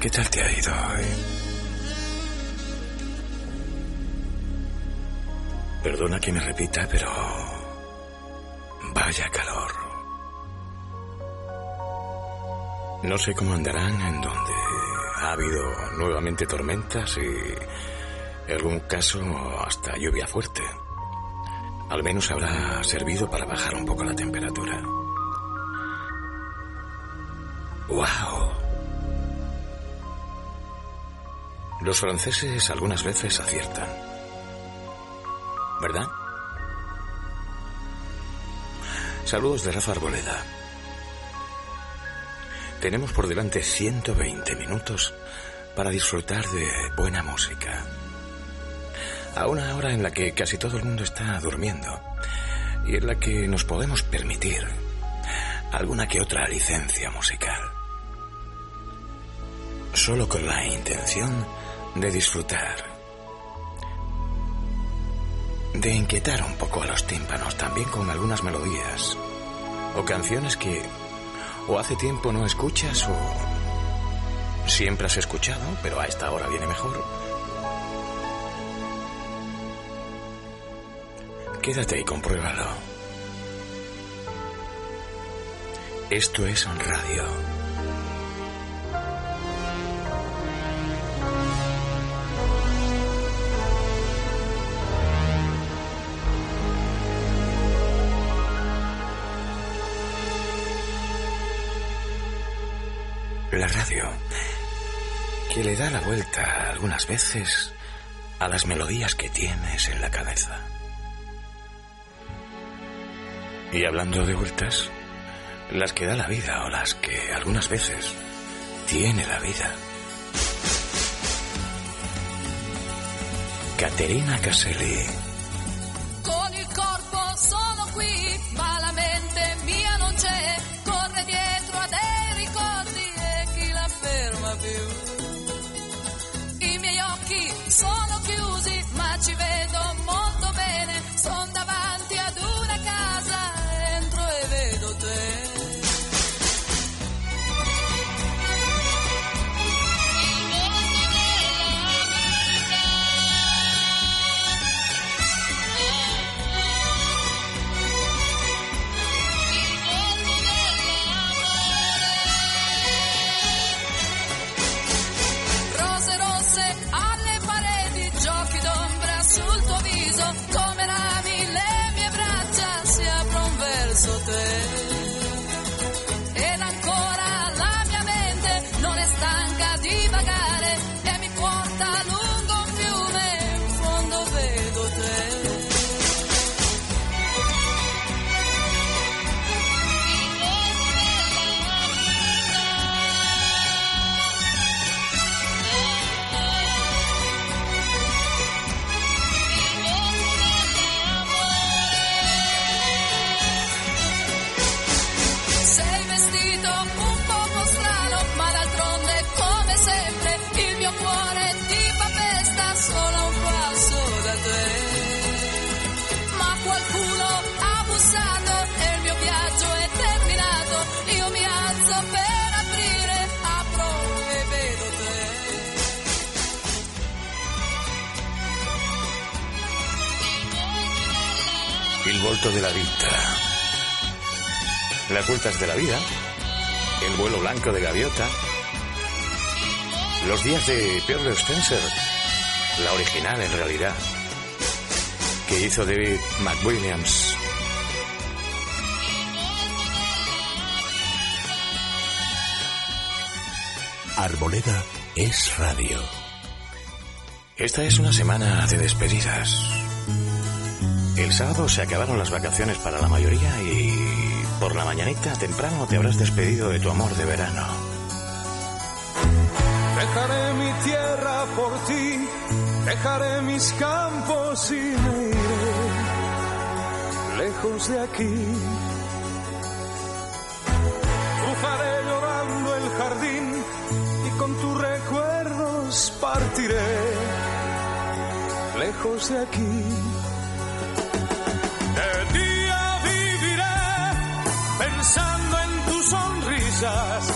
¿Qué tal te ha ido hoy? Perdona que me repita, pero... Vaya calor. No sé cómo andarán en donde ha habido nuevamente tormentas y, en algún caso, hasta lluvia fuerte. Al menos habrá servido para bajar un poco la temperatura. ¡Wow! Los franceses algunas veces aciertan. ¿Verdad? Saludos de Rafa Arboleda. Tenemos por delante 120 minutos para disfrutar de buena música. A una hora en la que casi todo el mundo está durmiendo y en la que nos podemos permitir alguna que otra licencia musical. Solo con la intención de disfrutar, de inquietar un poco a los tímpanos, también con algunas melodías o canciones que o hace tiempo no escuchas o siempre has escuchado, pero a esta hora viene mejor. Quédate y compruébalo. Esto es radio. La radio, que le da la vuelta algunas veces a las melodías que tienes en la cabeza. Y hablando de vueltas, las que da la vida o las que algunas veces tiene la vida. Caterina Caselli. De la vida. Las vueltas de la vida. El vuelo blanco de gaviota. Los días de Pierre Spencer. La original en realidad. Que hizo David McWilliams. Arboleda es radio. Esta es una semana de despedidas. El sábado se acabaron las vacaciones para la mayoría y por la mañanita temprano te habrás despedido de tu amor de verano. Dejaré mi tierra por ti, dejaré mis campos y me iré lejos de aquí. Cruzaré llorando el jardín y con tus recuerdos partiré lejos de aquí. Pensando en tus sonrisas,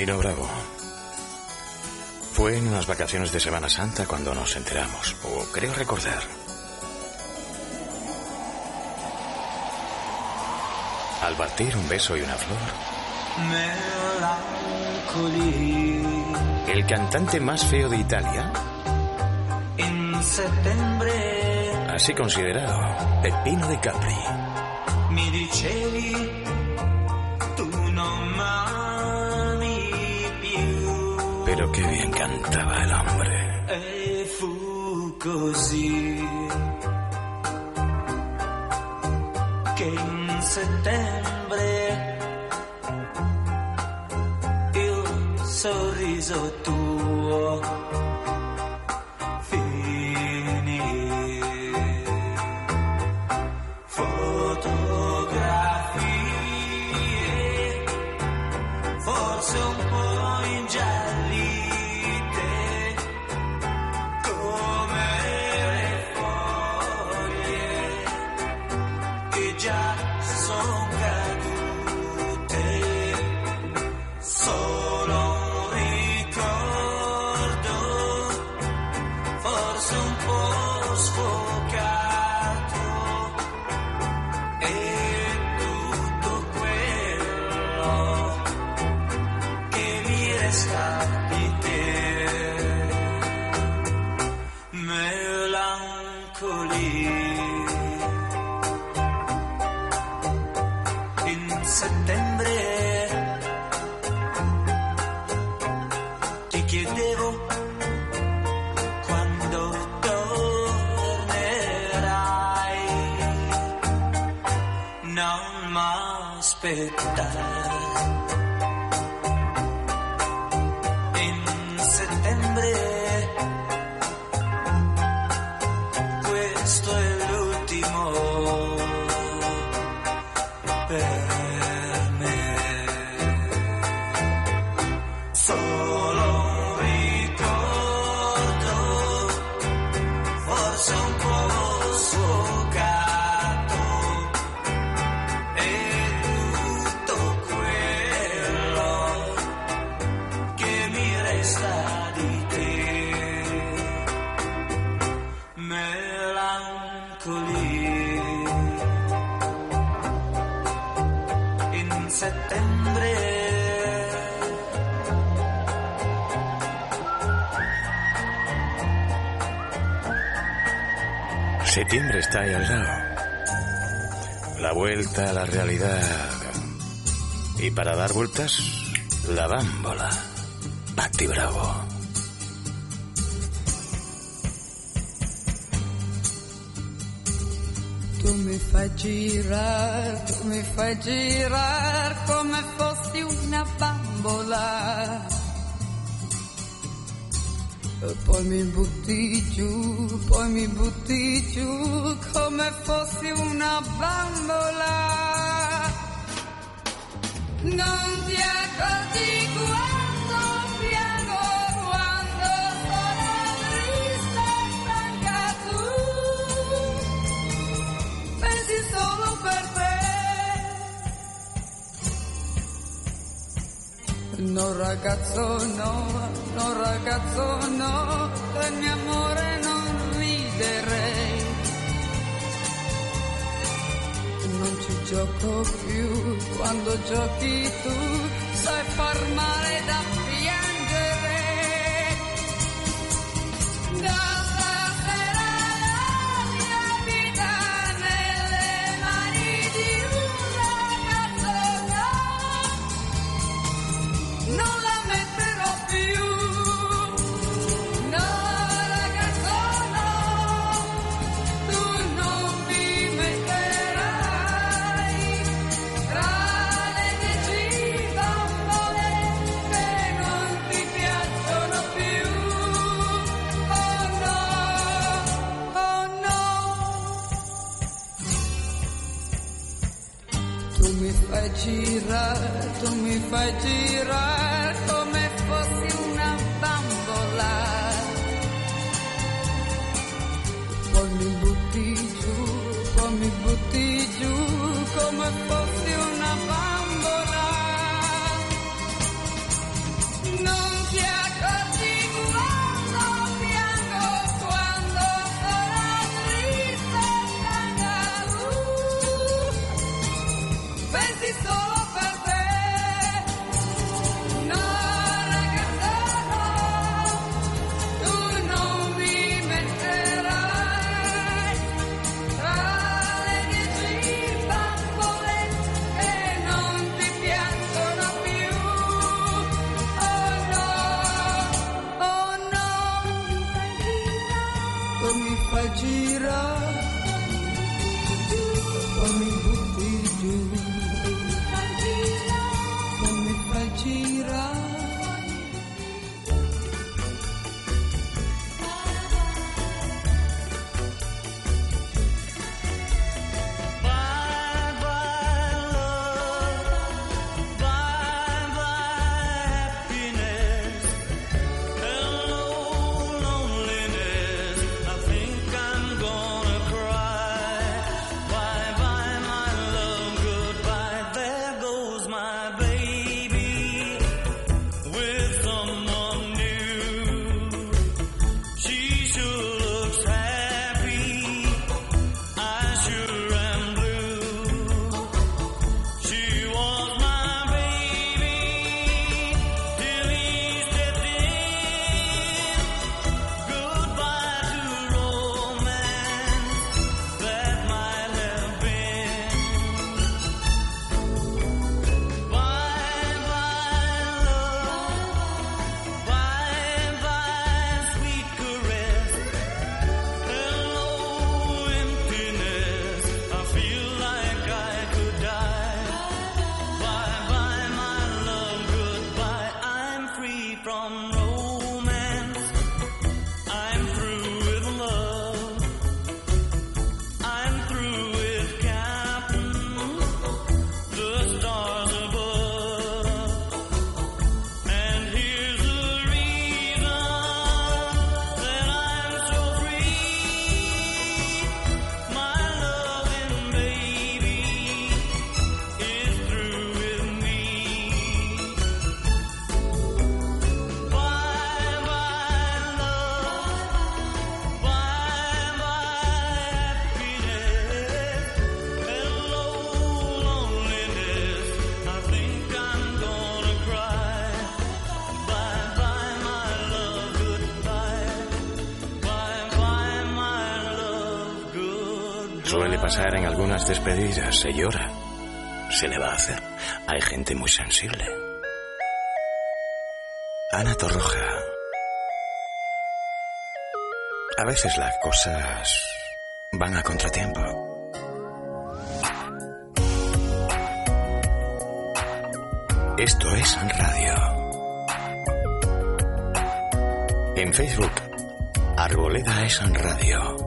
Nino Bravo. Fue en unas vacaciones de Semana Santa cuando nos enteramos, o creo recordar. Al partir un beso y una flor. El cantante más feo de Italia. En septiembre. Así considerado, Peppino de Capri. Mi dicevi così che in settembre m'aspettare Septiembre está ahí al lado. La vuelta a la realidad. Y para dar vueltas, la bámbola. Patti Bravo. Tu mi fai girare, tu mi fai girare come fossi una bambola. Poi mi butti giù, poi mi butti giù come fossi una bambola. Non ti accorgi quando No ragazzo no, no ragazzo no, del mio amore non riderei. Non ci gioco più, quando giochi tu sai far male da pasar en algunas despedidas, se llora. Se le va a hacer. Hay gente muy sensible. Ana Torroja. A veces las cosas van a contratiempo. Esto es radio. En Facebook, Arboleda es radio.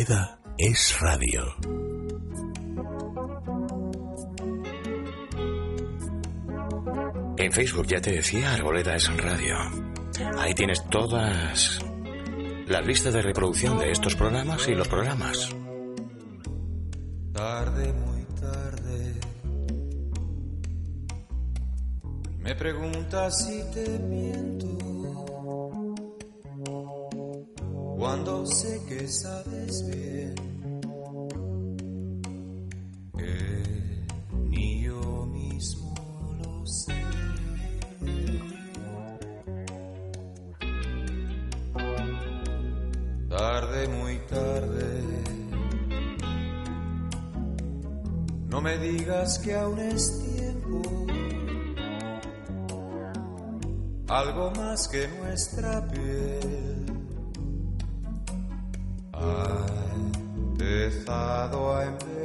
Arboleda es radio. En Facebook ya te decía Arboleda es radio. Ahí tienes todas las listas de reproducción de estos programas y los programas. muy tarde. No me digas que aún es tiempo, algo más que nuestra piel. Ha empezado a empezar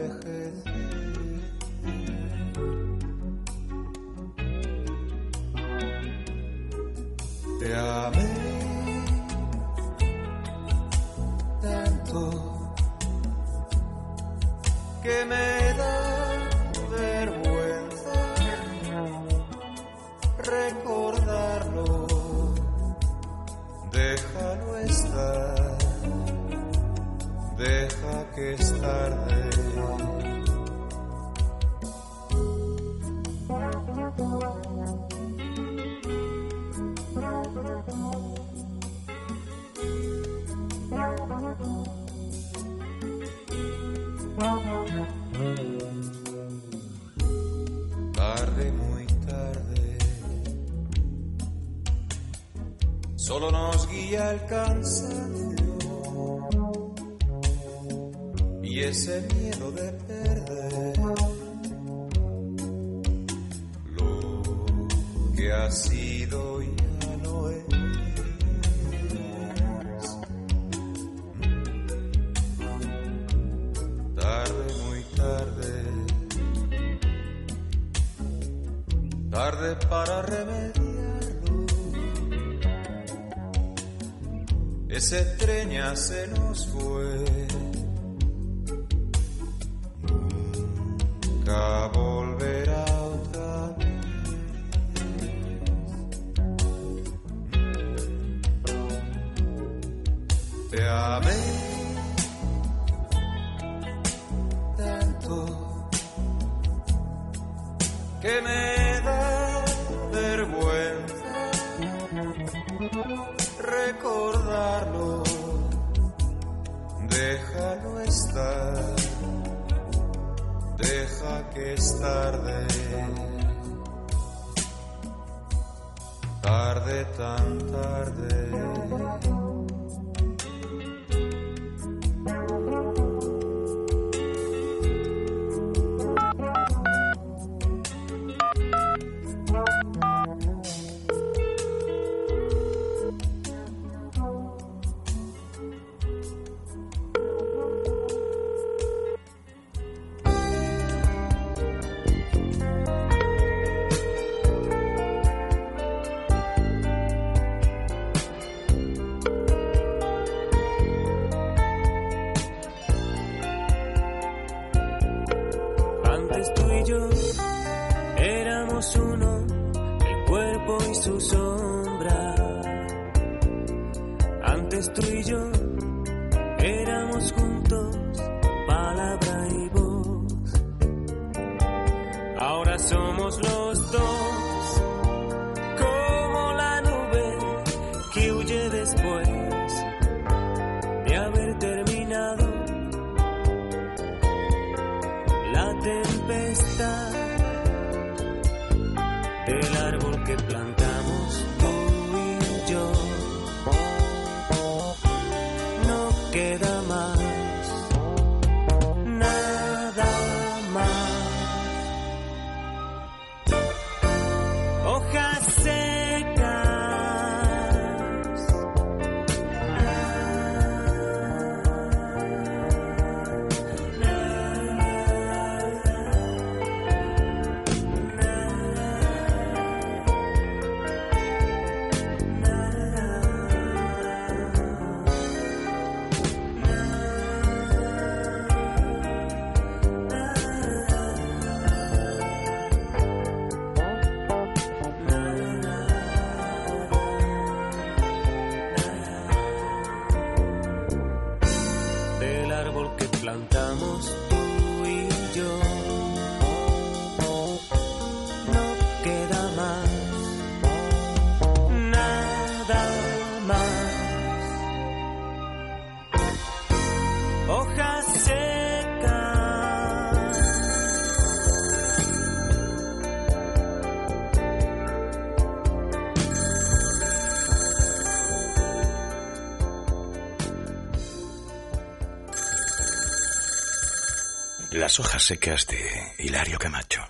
Hojas secas de Hilario Camacho.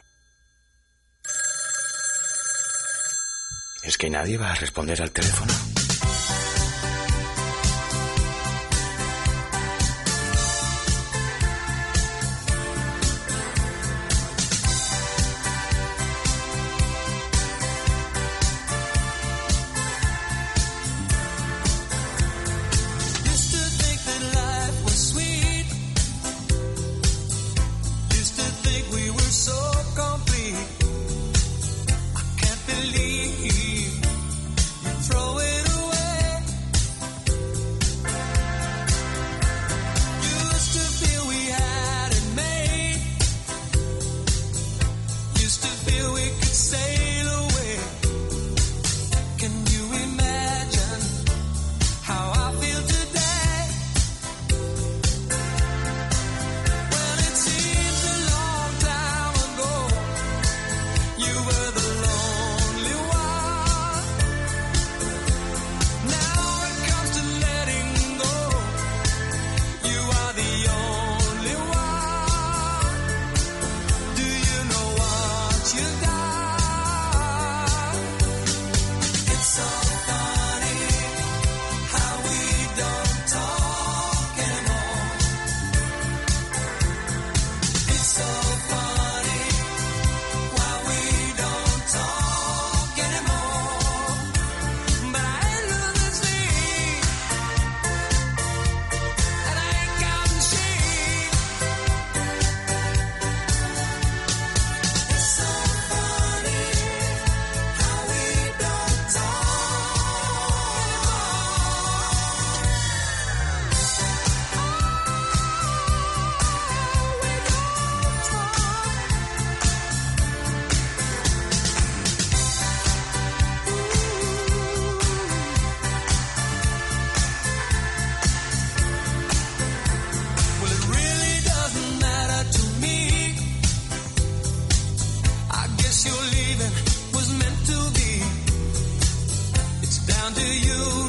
¿Es que nadie va a responder al teléfono? do you?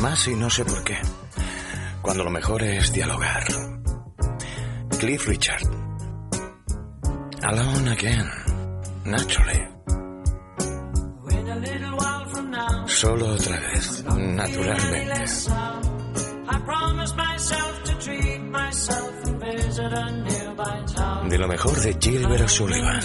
más y no sé por qué. Cuando lo mejor es dialogar. Cliff Richard. Alone again. Naturally. Solo otra vez. Naturalmente. De lo mejor de Gilbert O'Sullivan.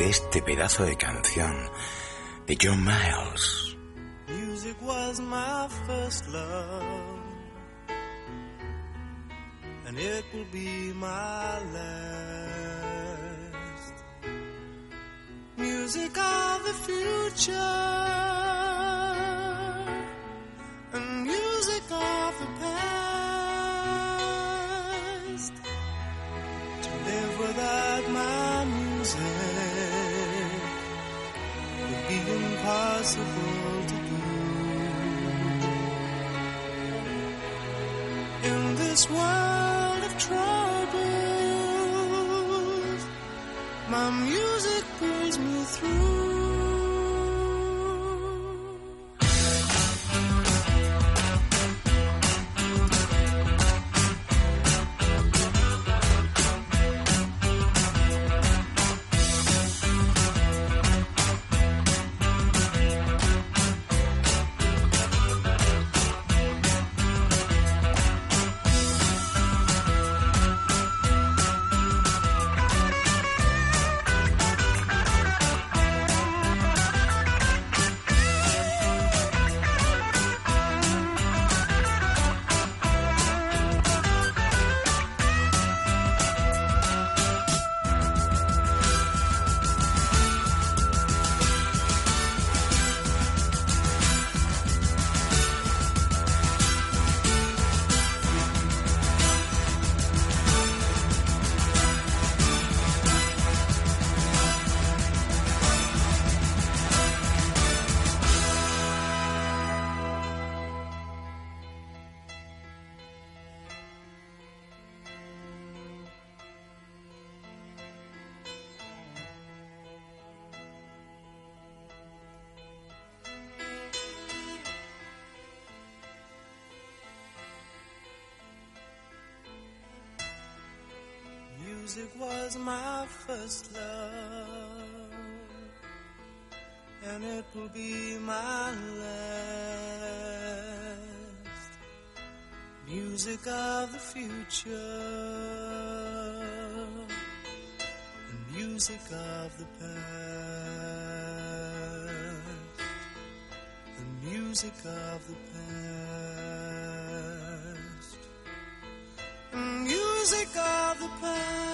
De este pedazo de canción de John Miles? Music was my first love, and it will be my last. music of the future, the music of the past, the music of the past, music of the Music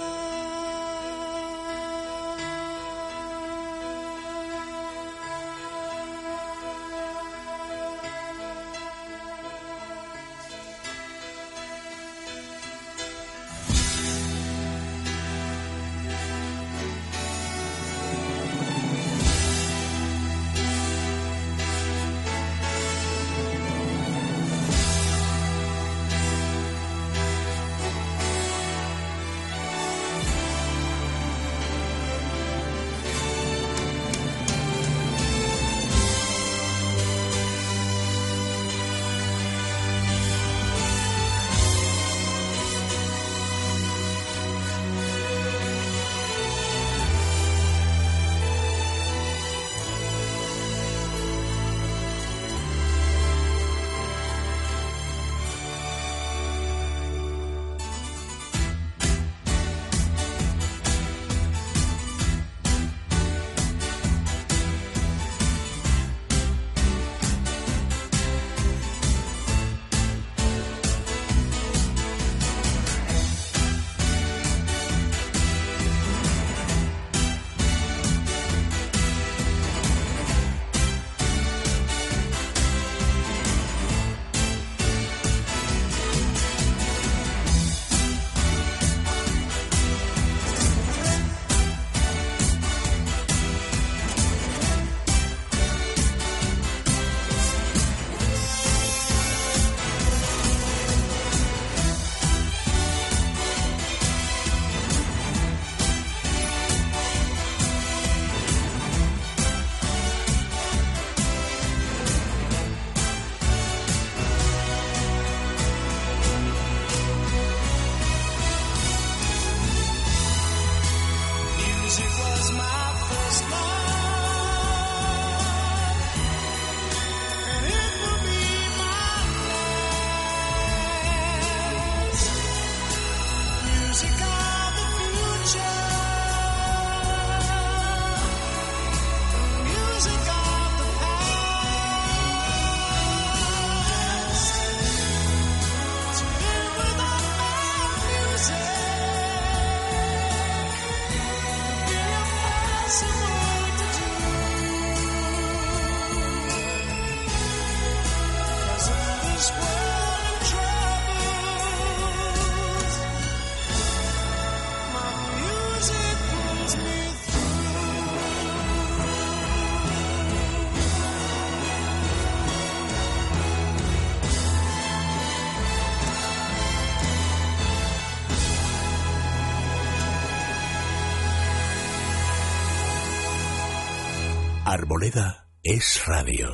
Arboleda es radio.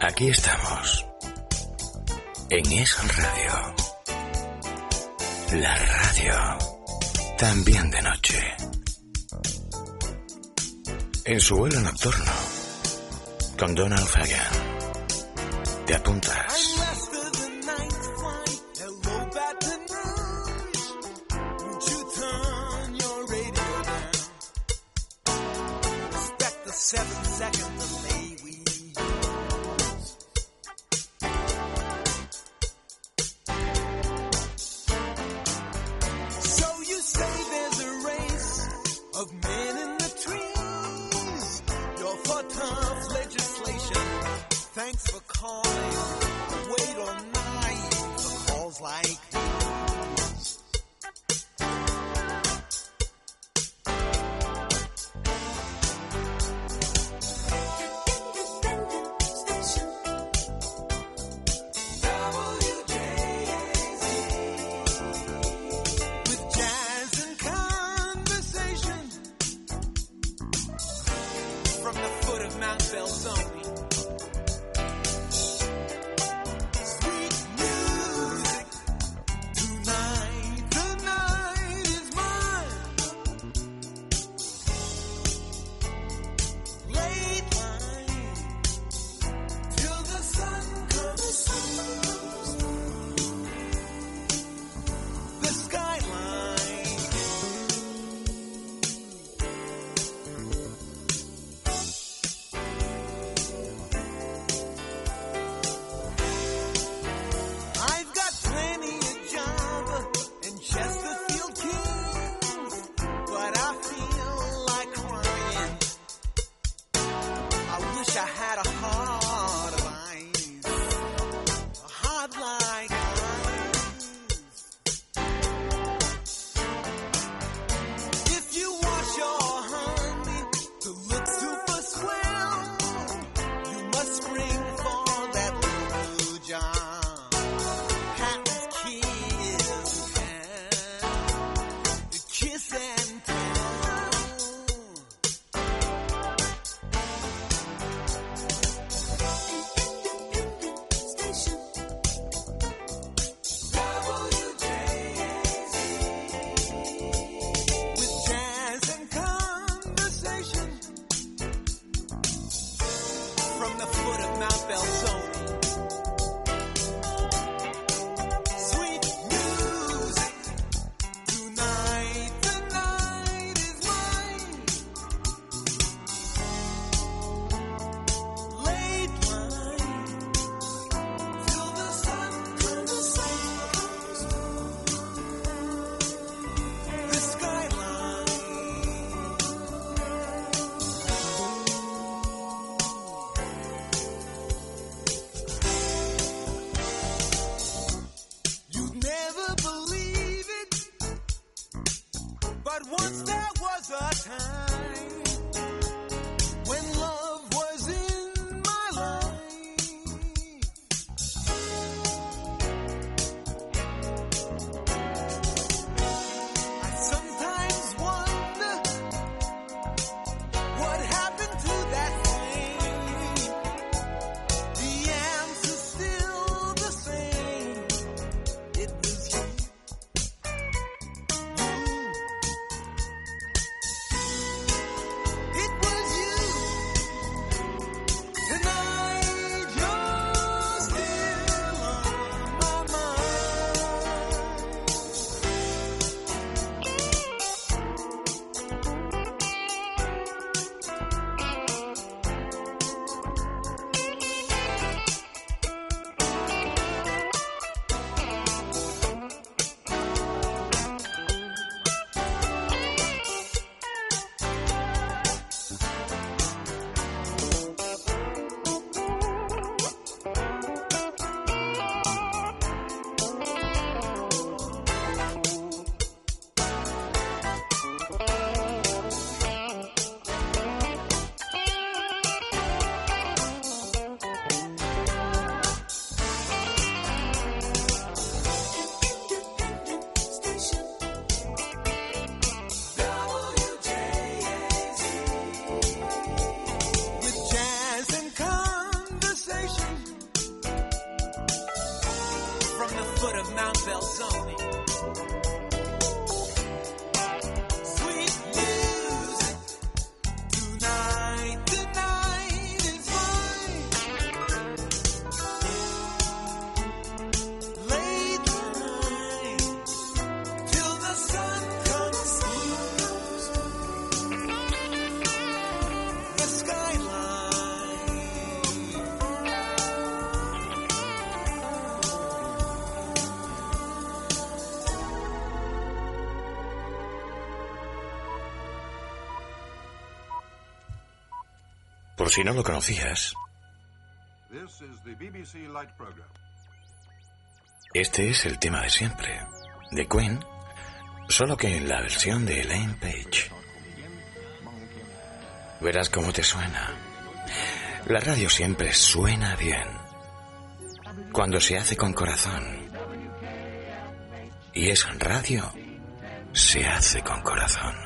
Aquí estamos. En Es Radio. La radio. También de noche. En su vuelo nocturno. Con Donald Fagan. ¿Te apuntas? si no lo conocías. Este es el tema de siempre, de Queen, solo que en la versión de Elaine Page. Verás cómo te suena. La radio siempre suena bien, cuando se hace con corazón. Y es radio se hace con corazón.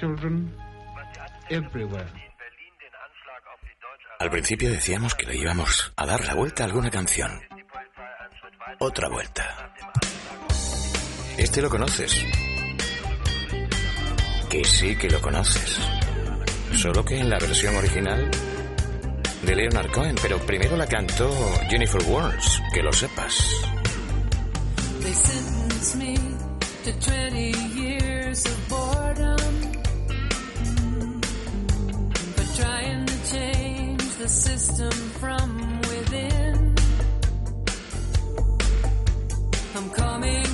children everywhere. Al principio decíamos que le íbamos a dar la vuelta a alguna canción. Otra vuelta. Este lo conoces. Que sí que lo conoces. Solo que en la versión original de Leonard Cohen, pero primero la cantó Jennifer Warnes, que lo sepas. system from within. I'm coming.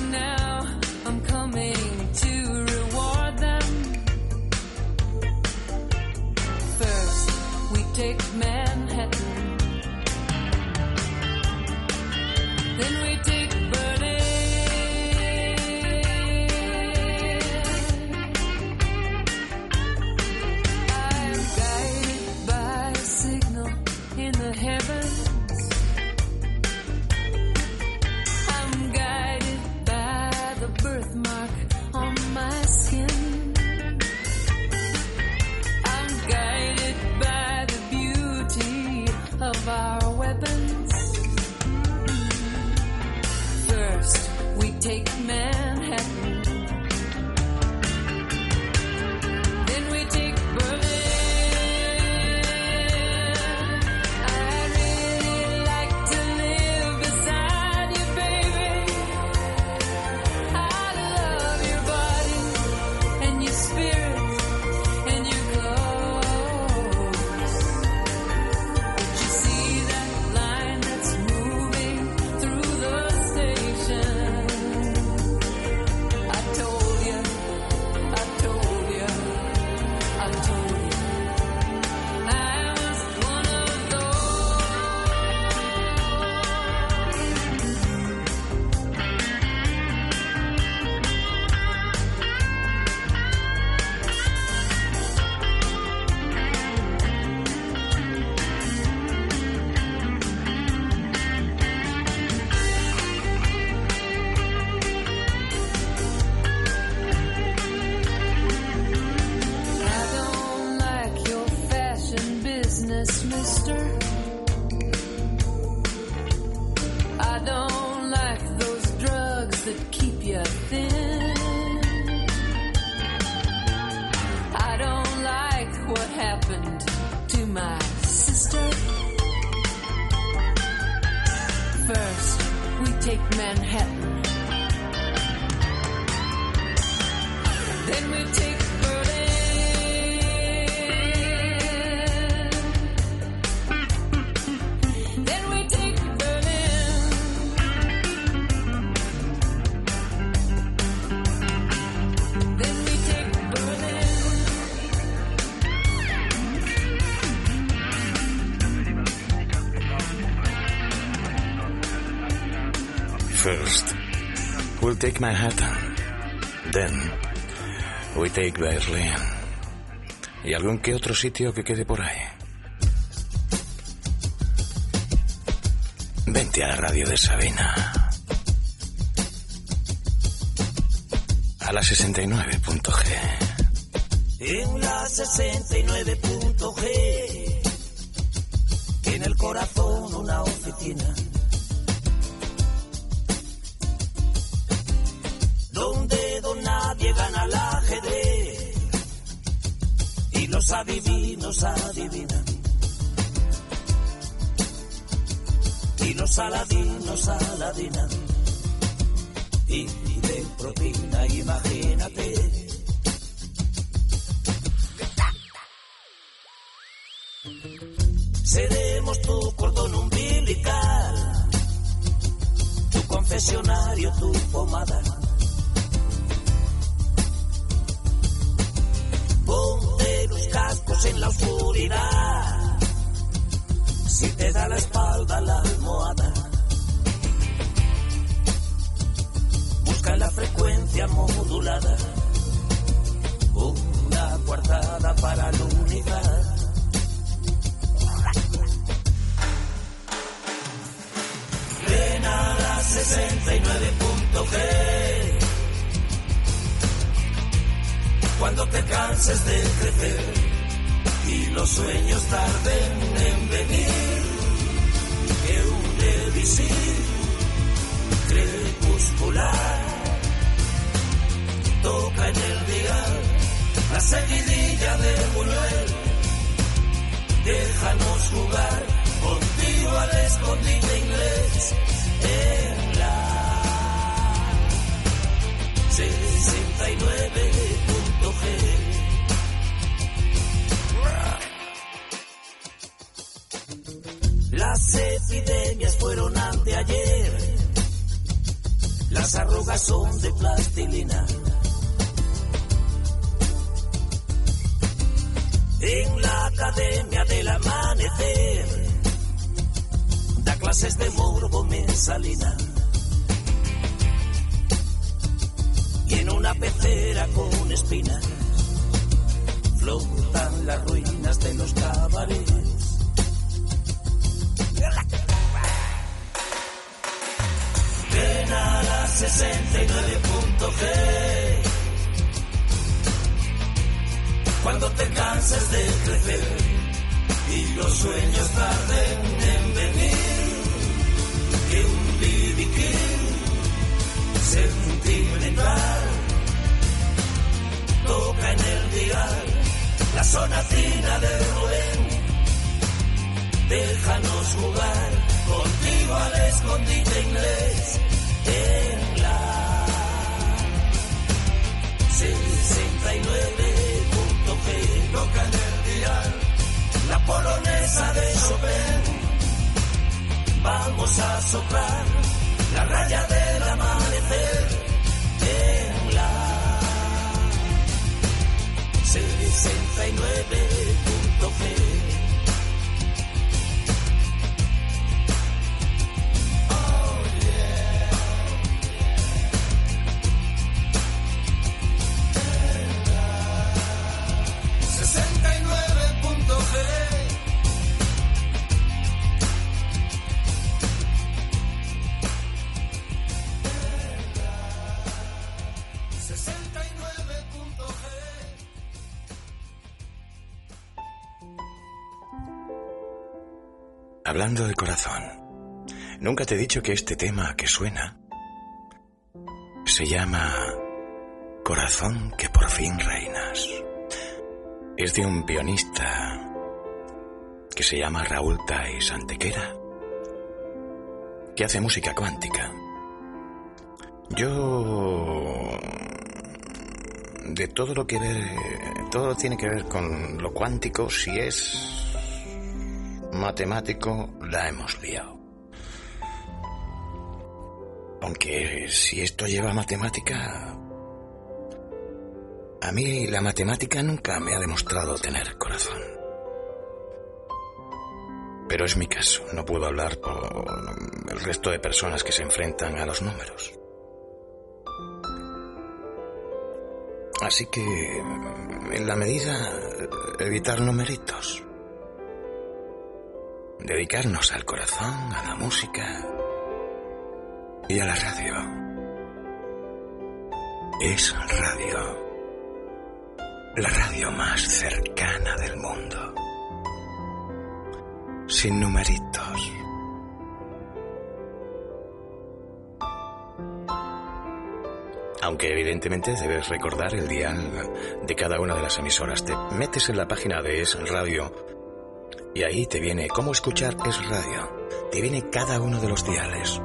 Take Manhattan. Then, we take Berlin. Y algún que otro sitio que quede por ahí. Vente a la radio de Sabina. A la 69.g. En la 69.g, en el corazón una oficina. Los aladinos aladinan. Y de propina, imagínate. Seremos tu cordón umbilical, tu confesionario, tu pomada. Ponte los cascos en la oscuridad, si te da la espalda la almohada. Busca la frecuencia modulada, una cuartada para la unidad. Ven a la 69.g. Cuando te canses de crecer y los sueños tarden en venir, elixir crepuscular toca en el dial la seguidilla de Buñuel. Déjanos jugar contigo al escondite inglés en la 69.g. Las epidemias fueron anteayer, las arrugas son de plastilina. En la academia del amanecer, da clases de morbo mensalina. Y en una pecera con espinas, flotan las ruinas de los cabarets. 69.g. Cuando te canses de crecer y los sueños tarden en venir, que un King sentimental toca en el dial la sonatina de Rubén. Déjanos jugar contigo al escondite inglés 69.g. Toca en el dial la polonesa de Chopin. Vamos a soplar la raya del amanecer en la 69.g. nunca te he dicho que este tema que suena se llama Corazón que por fin reinas. Es de un pianista que se llama Raúl Tais Antequera, que hace música cuántica. Yo de todo lo que ve, todo tiene que ver con lo cuántico, si es matemático, la hemos liado. Aunque si esto lleva matemática, a mí la matemática nunca me ha demostrado tener corazón. Pero es mi caso, no puedo hablar por el resto de personas que se enfrentan a los números. Así que, en la medida, evitar numeritos. Dedicarnos al corazón, a la música y a la radio. Es radio. La radio más cercana del mundo. Sin numeritos. Aunque evidentemente debes recordar el dial de cada una de las emisoras. Te metes en la página de Es Radio y ahí te viene cómo escuchar Es Radio. Te viene cada uno de los diales.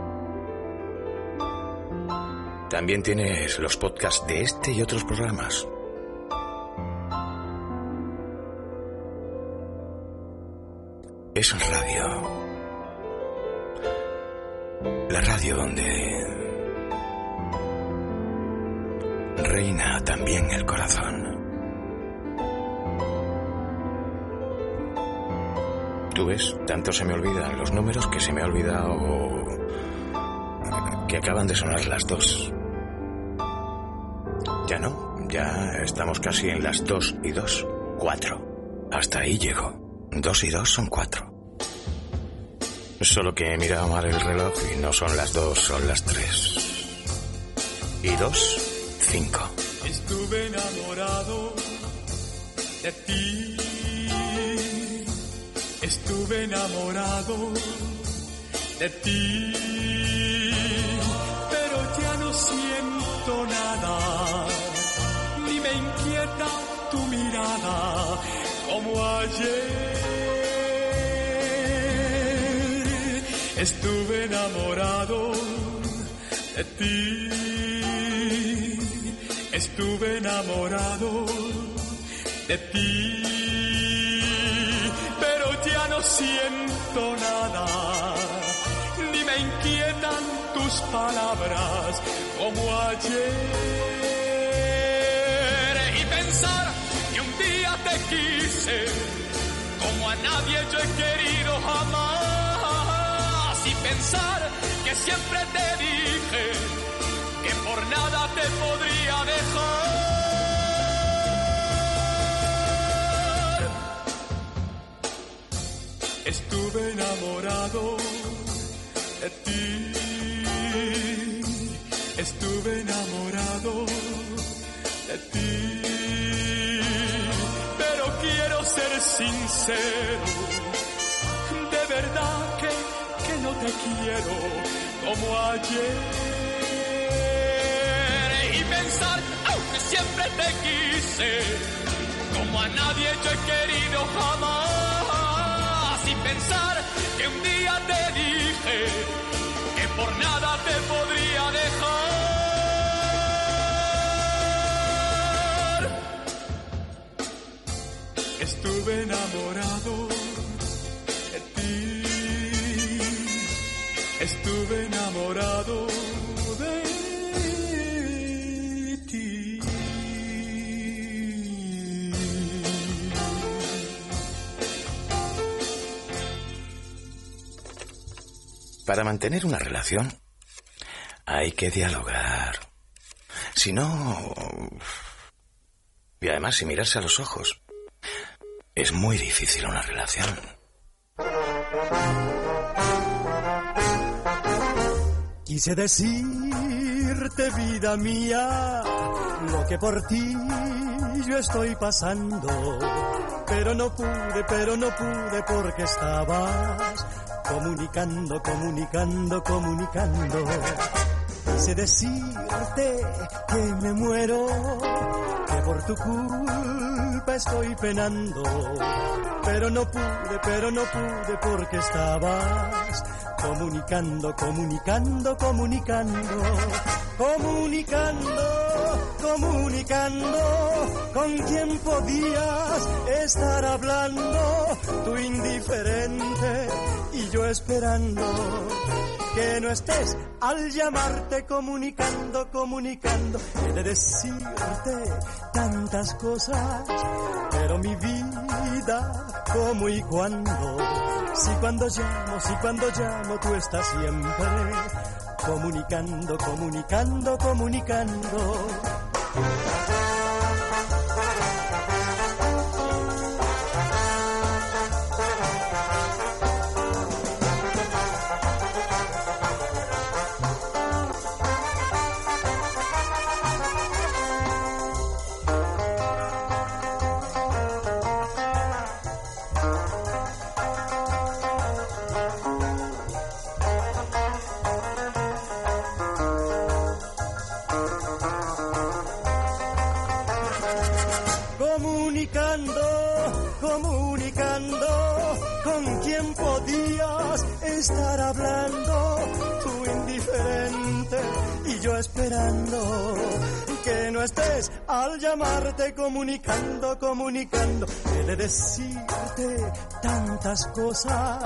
También tienes los podcasts de este y otros programas. Es radio. La radio donde reina también el corazón. Tú ves, tanto se me olvidan los números que se me ha olvidado que acaban de sonar las dos. Ya no, ya estamos casi en las dos y dos, cuatro. Hasta ahí llego. Dos y dos son cuatro. Solo que he mirado mal el reloj y no son las dos, son las tres. Y dos, cinco. Estuve enamorado de ti. Estuve enamorado de ti. Pero ya no siento nada. Me inquieta tu mirada como ayer. Estuve enamorado de ti. Estuve enamorado de ti. Pero ya no siento nada. Ni me inquietan tus palabras como ayer. Pensar que un día te quise como a nadie yo he querido jamás. Y pensar que siempre te dije que por nada te podría dejar. Estuve enamorado de ti. Estuve enamorado de ti. Sincero. De verdad que, que no te quiero como ayer y pensar, aunque siempre te quise, como a nadie yo he querido jamás. Y pensar que un día te dije que por nada te podría Enamorado de ti. Para mantener una relación hay que dialogar. Si no... Y además, si mirarse a los ojos, es muy difícil una relación. Quise decirte, vida mía, lo que por ti yo estoy pasando. Pero no pude, pero no pude porque estabas comunicando, comunicando, comunicando. quise decirte que me muero, que por tu culpa estoy penando. Pero no pude, pero no pude porque estabas comunicando, comunicando, comunicando, comunicando, comunicando. Con quien podías estar hablando, tú indiferente yo esperando que no estés al llamarte comunicando, comunicando. He de decirte tantas cosas, pero mi vida, ¿cómo y cuándo? Si cuando llamo, si cuando llamo tú estás siempre comunicando, comunicando, comunicando. Estar hablando, tú indiferente y yo esperando que no estés al llamarte comunicando, comunicando. He de decirte tantas cosas,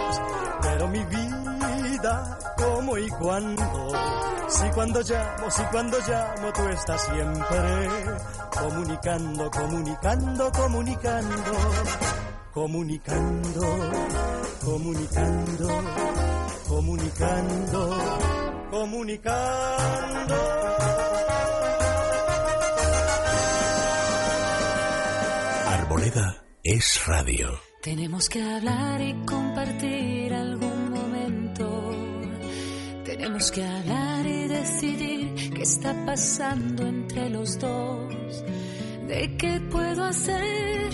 pero mi vida, ¿cómo y cuándo? Si cuando llamo, si cuando llamo tú estás siempre comunicando, comunicando, comunicando, comunicando, comunicando, comunicando, comunicando. Arboleda es radio. Tenemos que hablar y compartir algún momento. Tenemos que hablar y decidir qué está pasando entre los dos. ¿De qué puedo hacer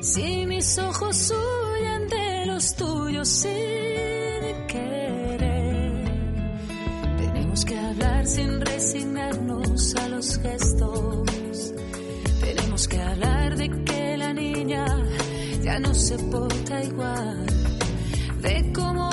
si mis ojos huyen de los tuyos sin sin resignarnos a los gestos. Tenemos que hablar de que la niña ya no se porta igual, de cómo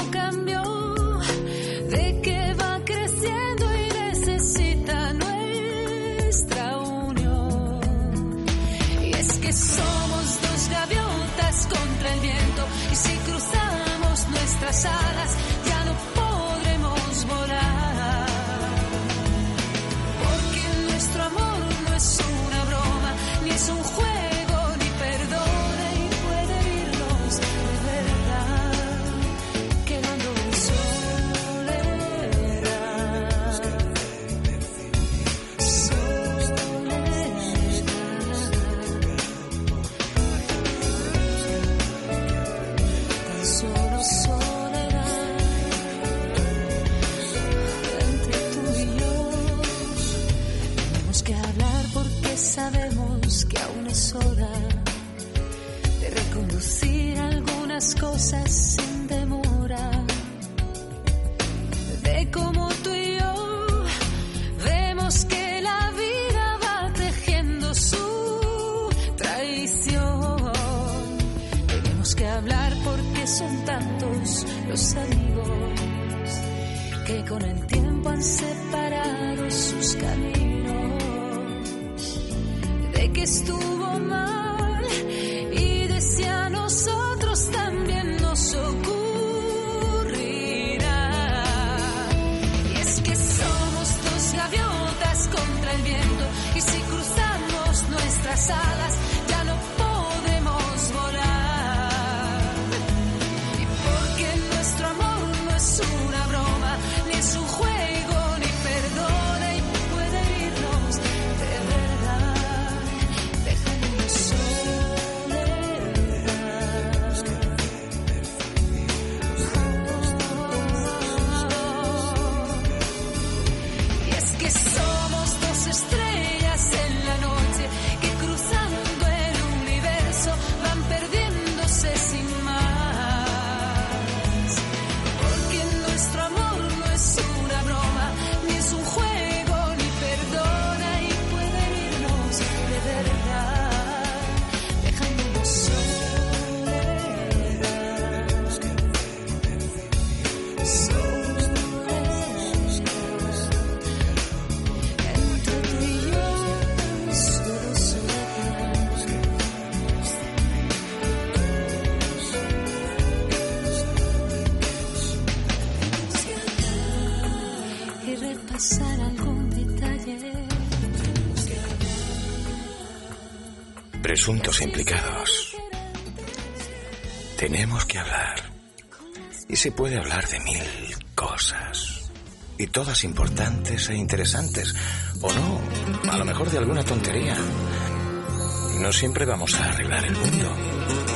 Presuntos implicados. Tenemos que hablar. Y se puede hablar de mil cosas. Y todas importantes e interesantes. O no, a lo mejor de alguna tontería. No siempre vamos a arreglar el mundo.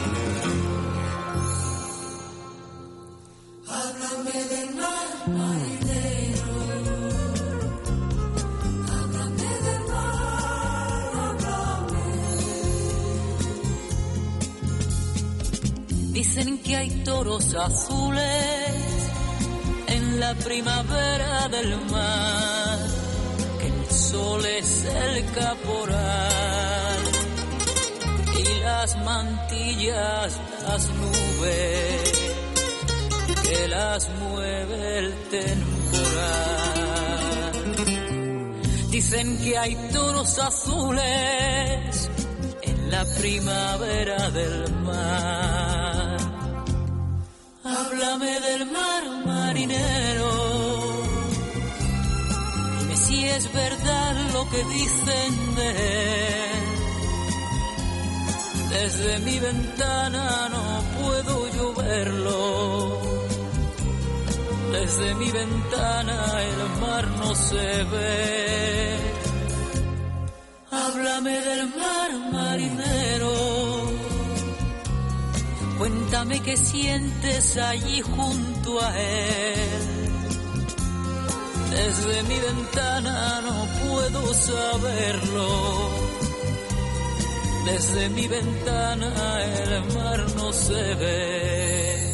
Las nubes que las mueve el temporal. Dicen que hay toros azules en la primavera del mar. Háblame del mar, marinero. Dime si es verdad lo que dicen de él. Desde mi ventana no puedo yo verlo. Desde mi ventana el mar no se ve. Háblame del mar, marinero. Cuéntame qué sientes allí junto a él. Desde mi ventana no puedo saberlo. Desde mi ventana el mar no se ve.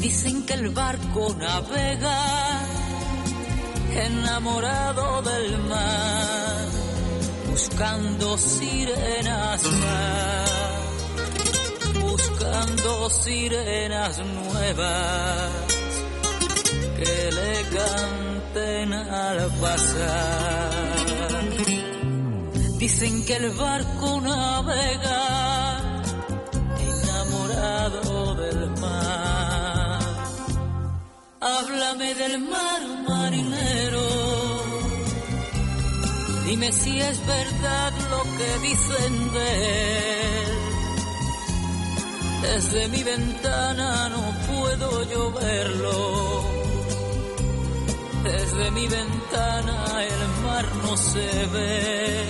Dicen que el barco navega enamorado del mar, buscando sirenas más, buscando sirenas nuevas que le canten al pasar. Dicen que el barco navega enamorado del mar. Háblame del mar, marinero. Dime si es verdad lo que dicen de él. Desde mi ventana no puedo yo verlo. Desde mi ventana el mar no se ve.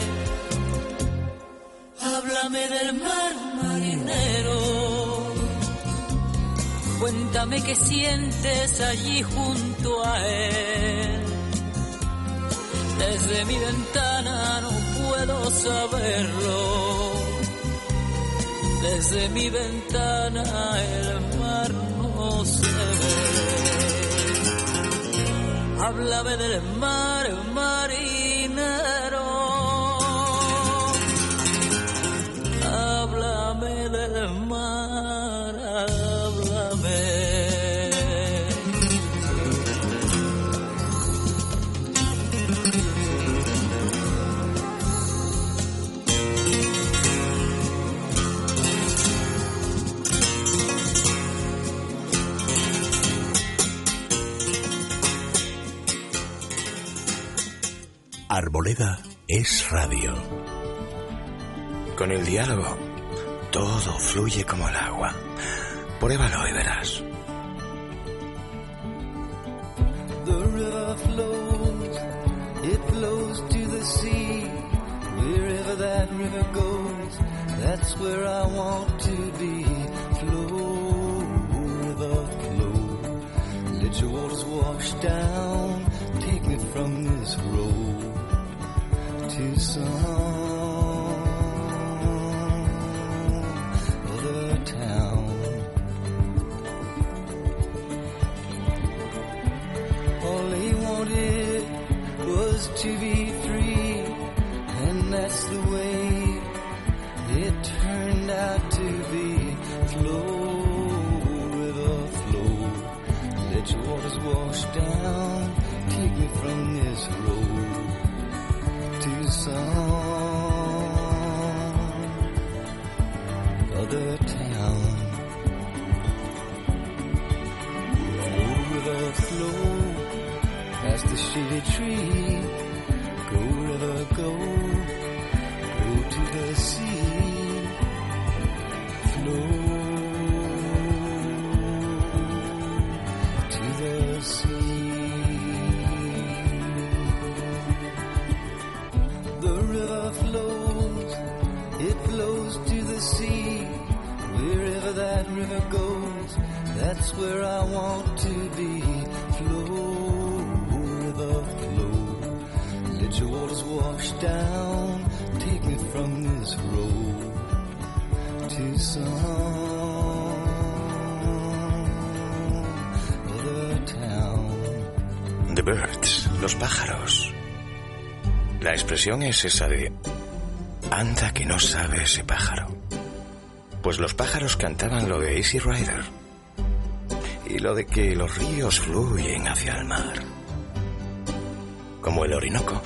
Háblame del mar, marinero. Cuéntame qué sientes allí junto a él. Desde mi ventana no puedo saberlo. Desde mi ventana el mar no se ve. Háblame del mar, marinero. Háblame del mar, Arboleda es radio. Con el diálogo, todo fluye como el agua. Pruébalo y verás. The river flows, it flows to the sea. Wherever that river goes, that's where I want to be. Flow, river, flow. Let your waters wash down. Take me from this road waters wash down, take me from this road. to some other town. Overflow past the shady tree. Go river, go, go to the sea. Goes, that's where I want to be. Flow, river, flow. Let your waters wash down. Take me from this road to some other town. The Birds, los pájaros. La expresión es esa de anda que no sabe ese pájaro. Pues los pájaros cantaban lo de Easy Rider y lo de que los ríos fluyen hacia el mar, como el Orinoco.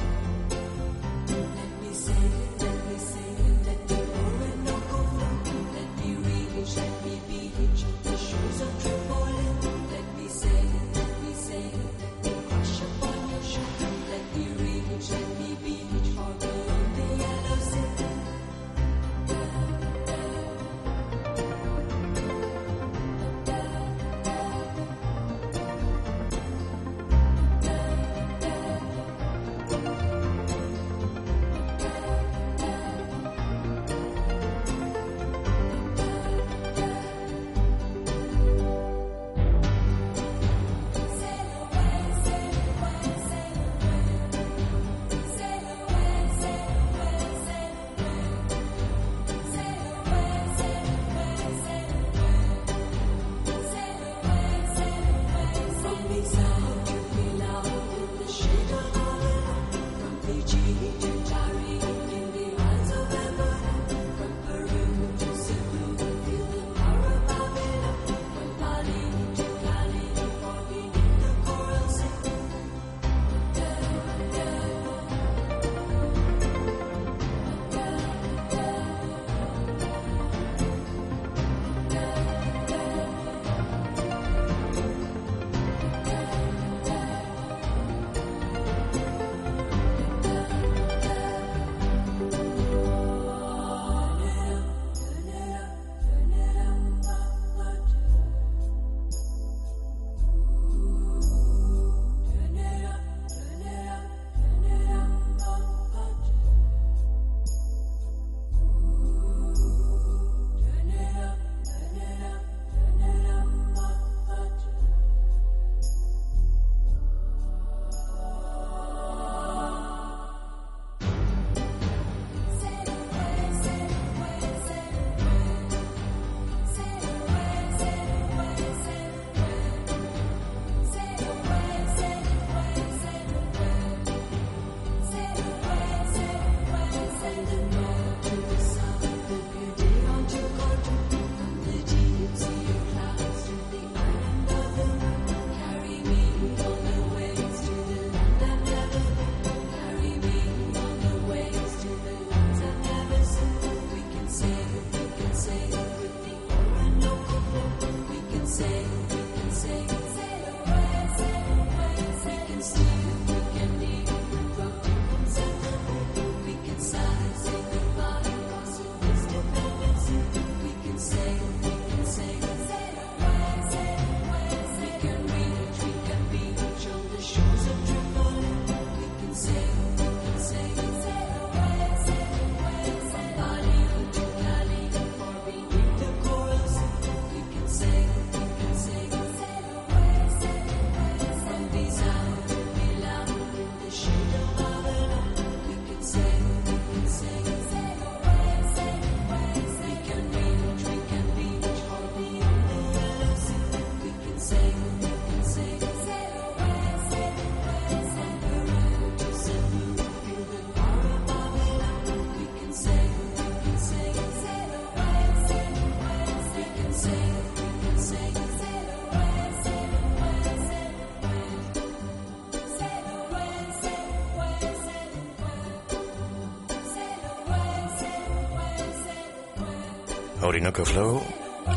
Orinoco Flow,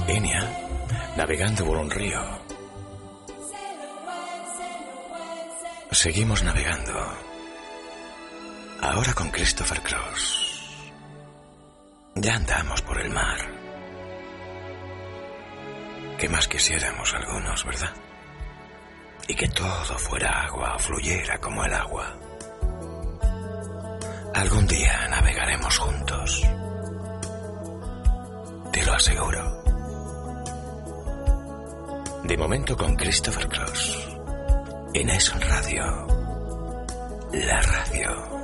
Enya, navegando por un río. Seguimos navegando. Ahora con Christopher Cross. Ya andamos por el mar. Que más quisiéramos algunos, ¿verdad? Y que todo fuera agua, fluyera como el agua. Momento con Christopher Cross. En Aison Radio. La radio.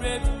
Red.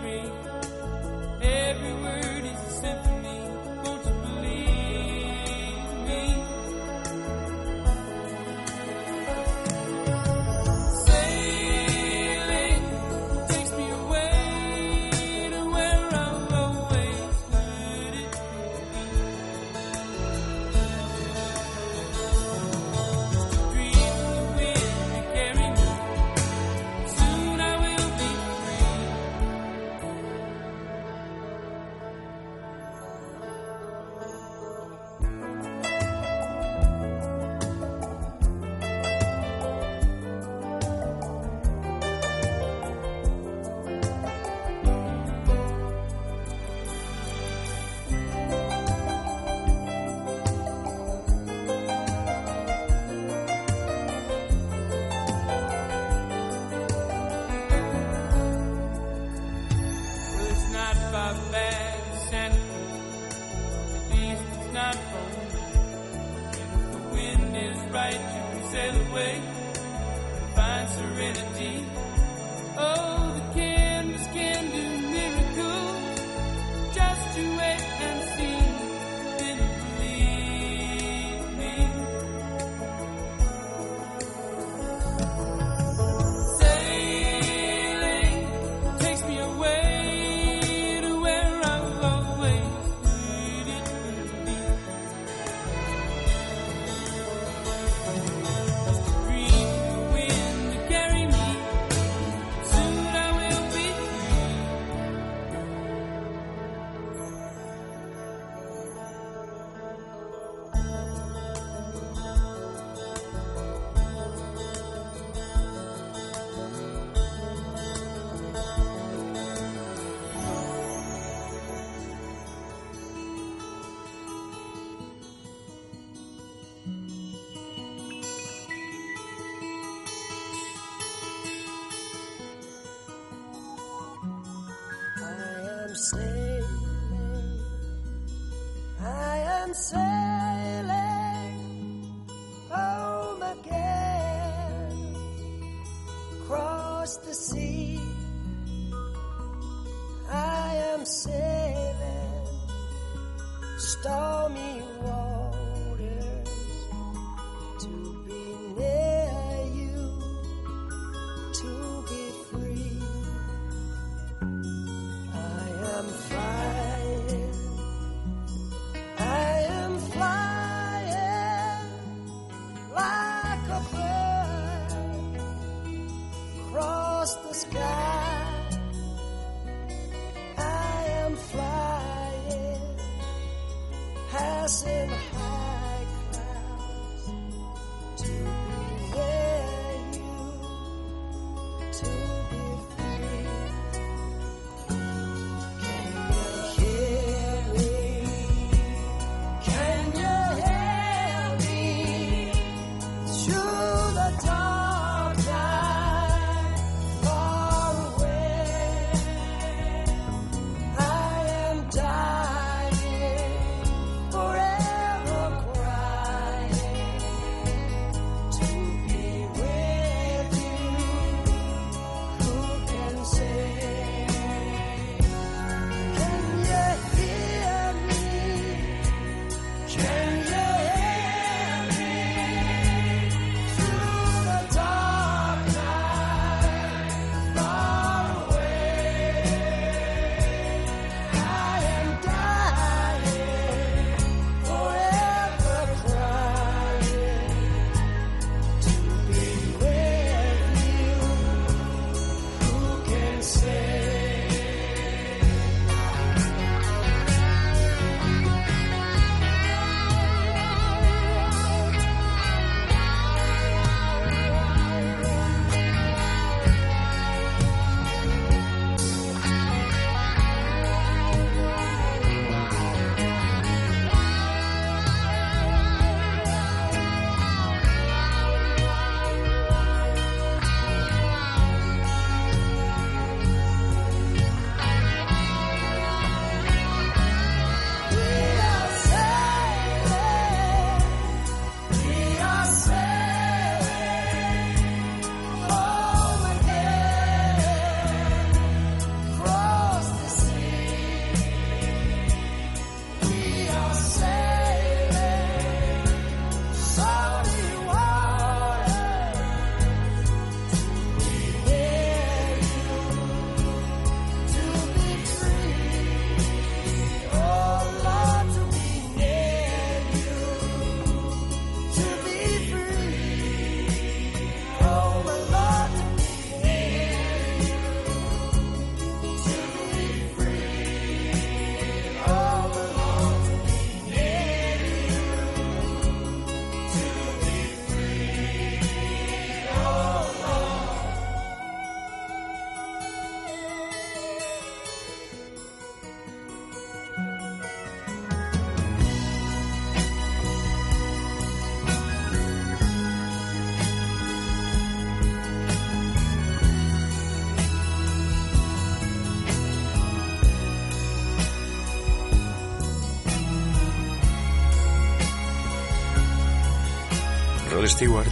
Stewart,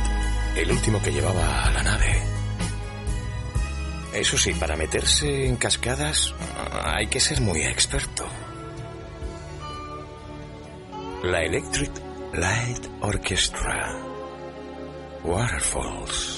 el último que llevaba a la nave. Eso sí, para meterse en cascadas hay que ser muy experto. La Electric Light Orchestra. Waterfalls.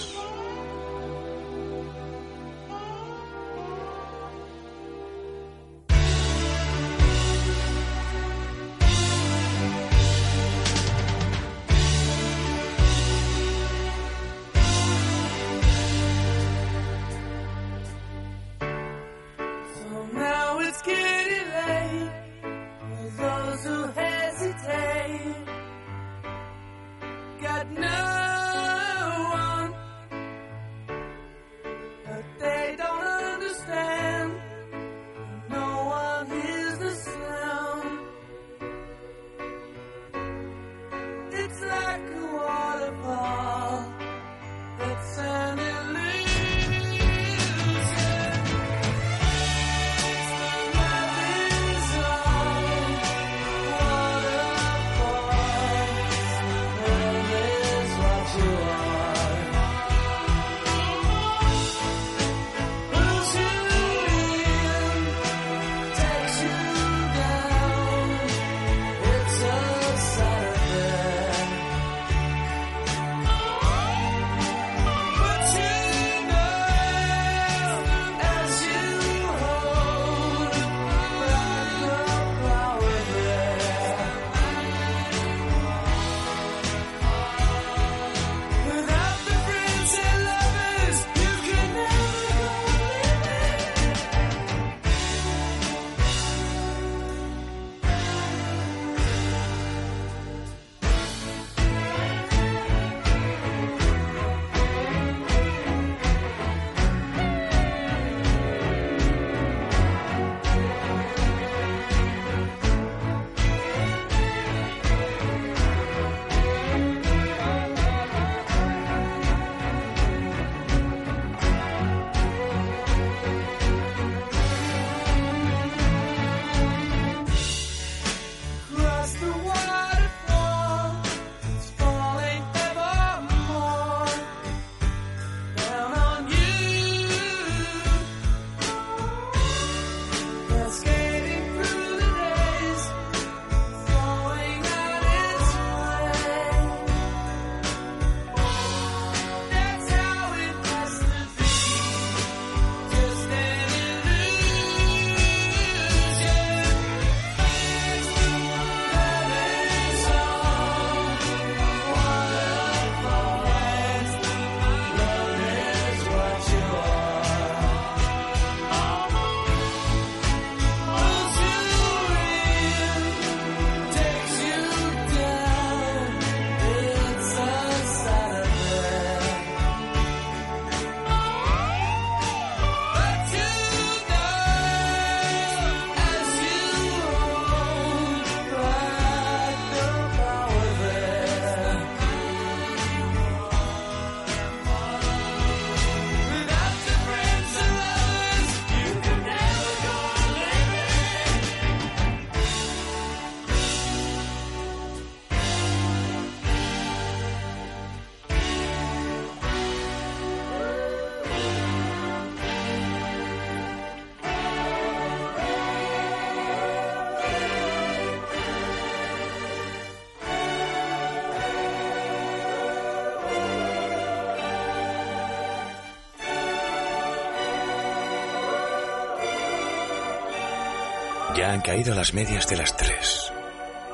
Han caído las medias de las tres.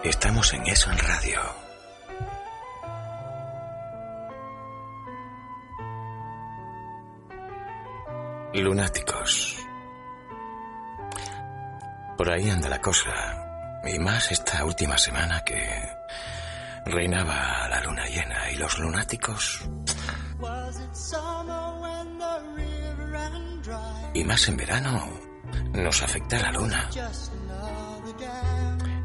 Estamos en eso en radio. Lunáticos. Por ahí anda la cosa. Y más esta última semana que reinaba la luna llena y los lunáticos. Y más en verano nos afecta la luna.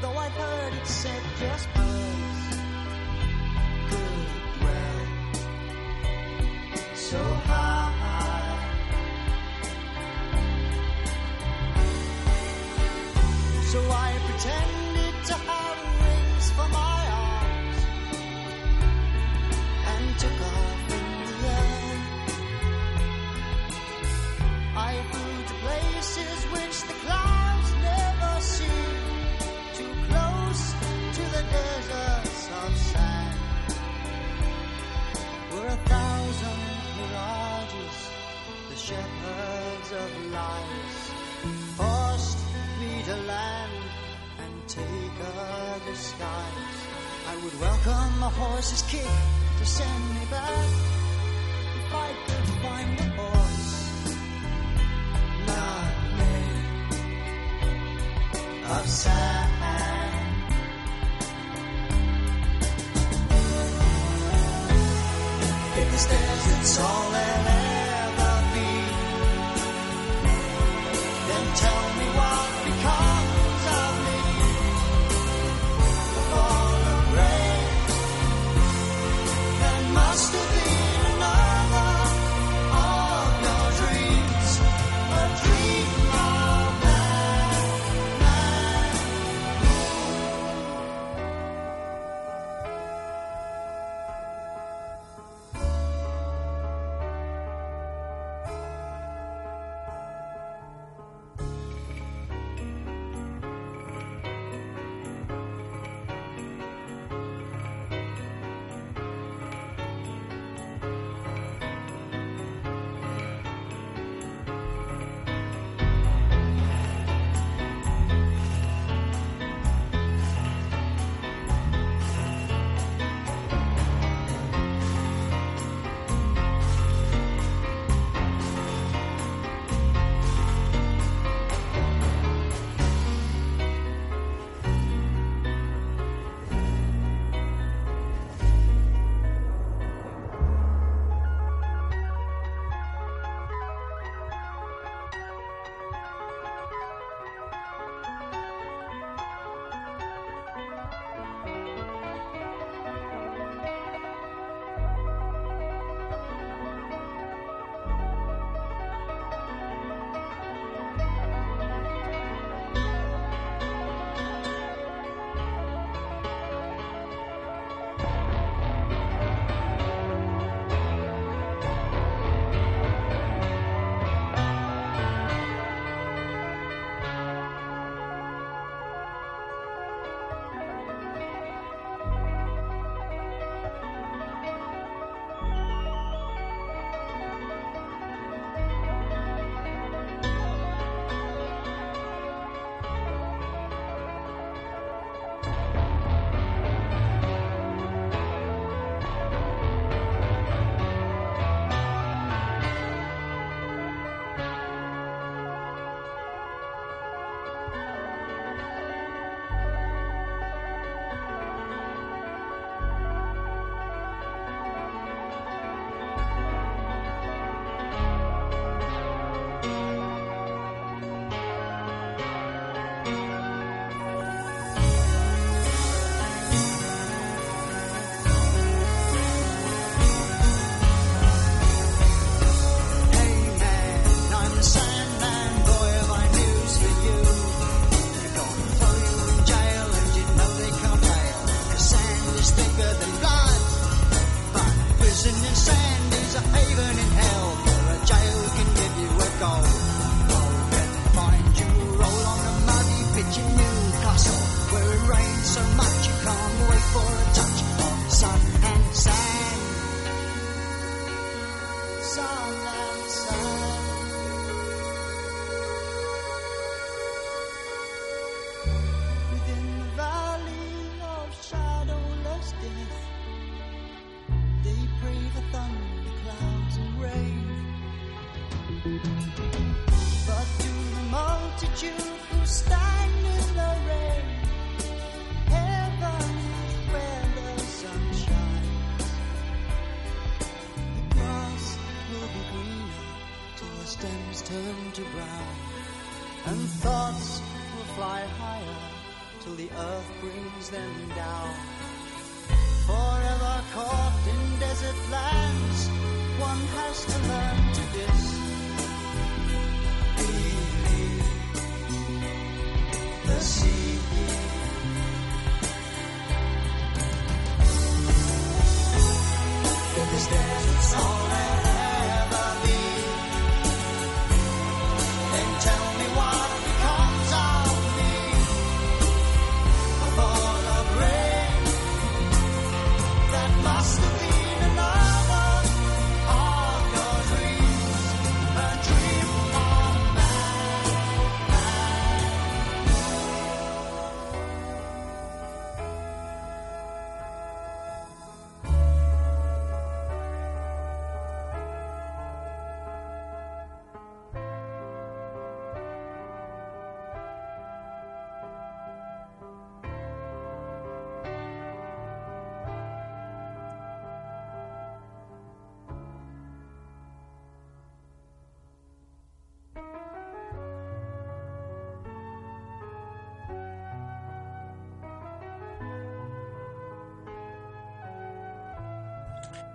Though I've heard it said just birds shepherds of lies, forced me to land and take a disguise. I would welcome a horse's kick to send me back if I could find a horse not made of sand. If this desert's all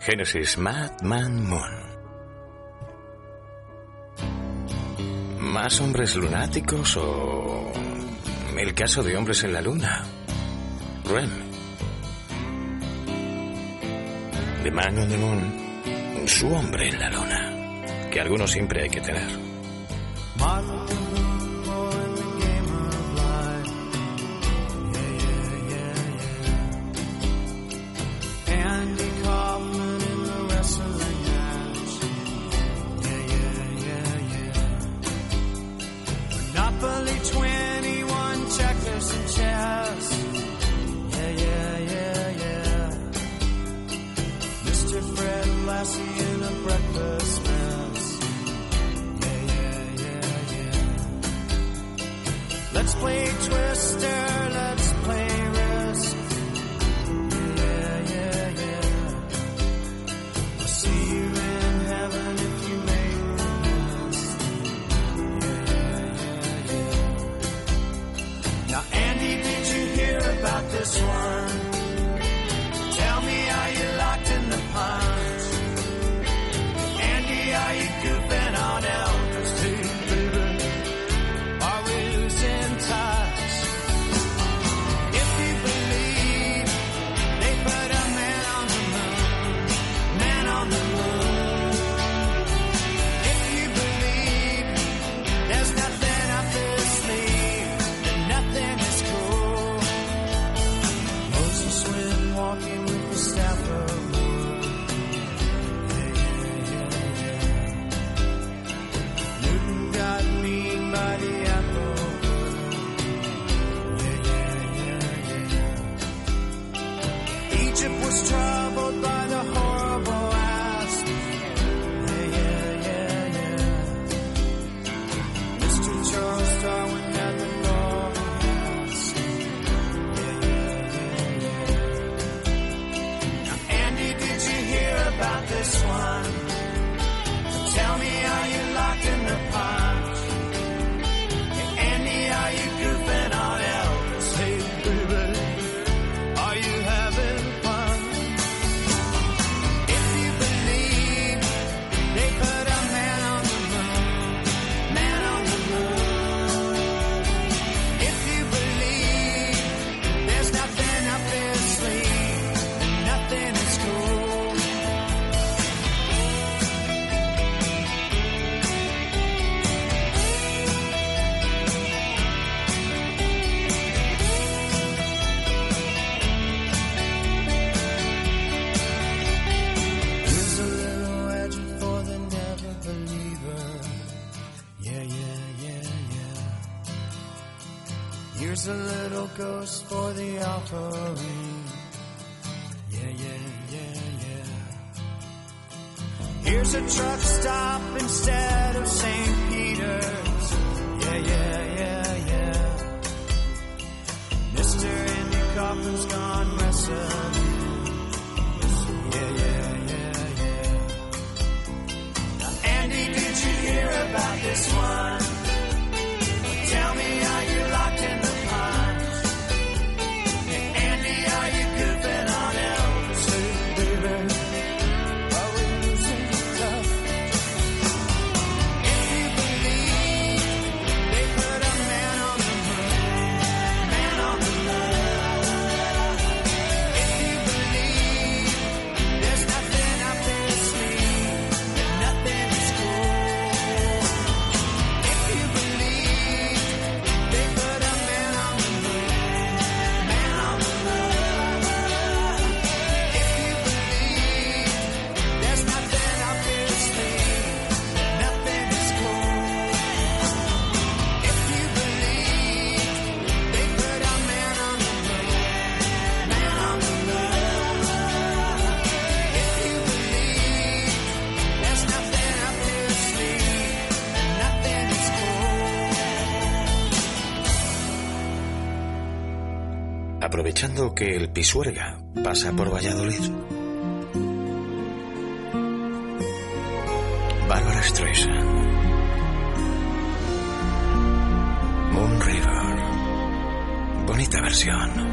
Génesis Madman Moon. ¿Más hombres lunáticos o el caso de hombres en la luna? Rem. De Man on the Moon, su hombre en la luna, que algunos siempre hay que tener. this one. pensando que el Pisuerga pasa por Valladolid. Bárbara Streisand. Moon River. Bonita versión.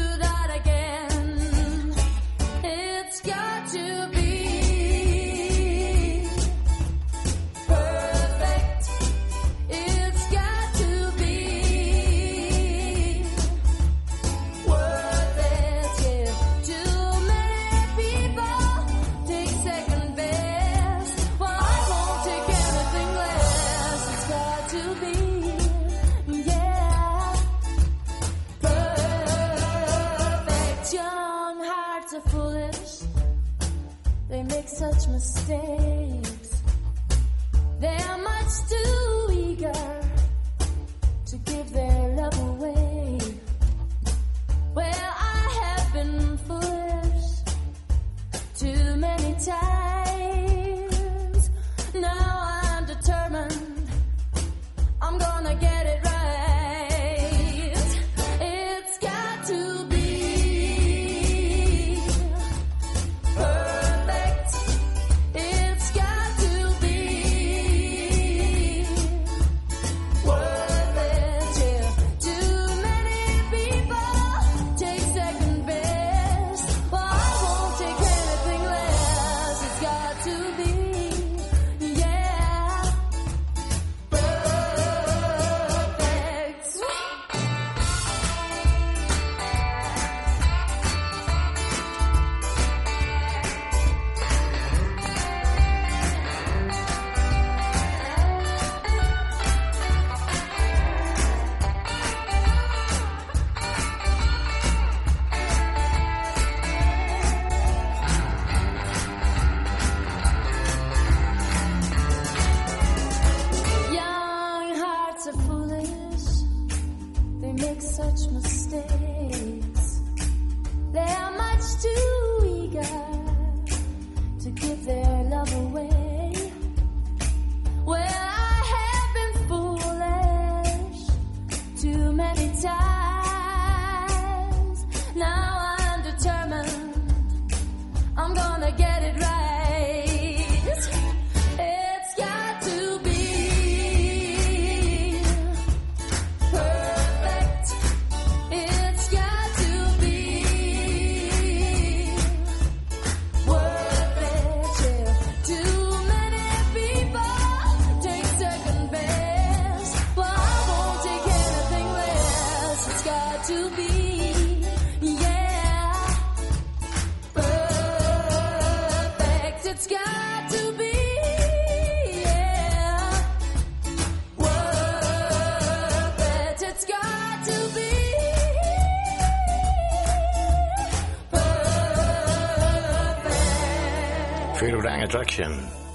say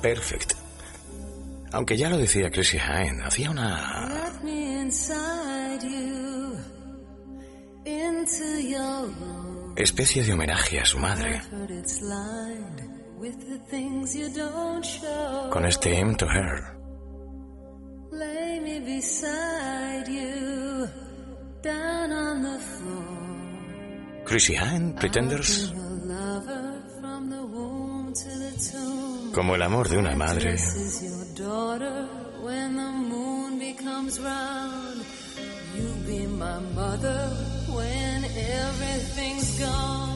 Perfect. Aunque ya lo decía Chrissy Hine, hacía una... especie de homenaje a su madre. Con este M to Her. Chrissy Hine, Pretenders, como el amor de una madre. You be my mother when everything's gone.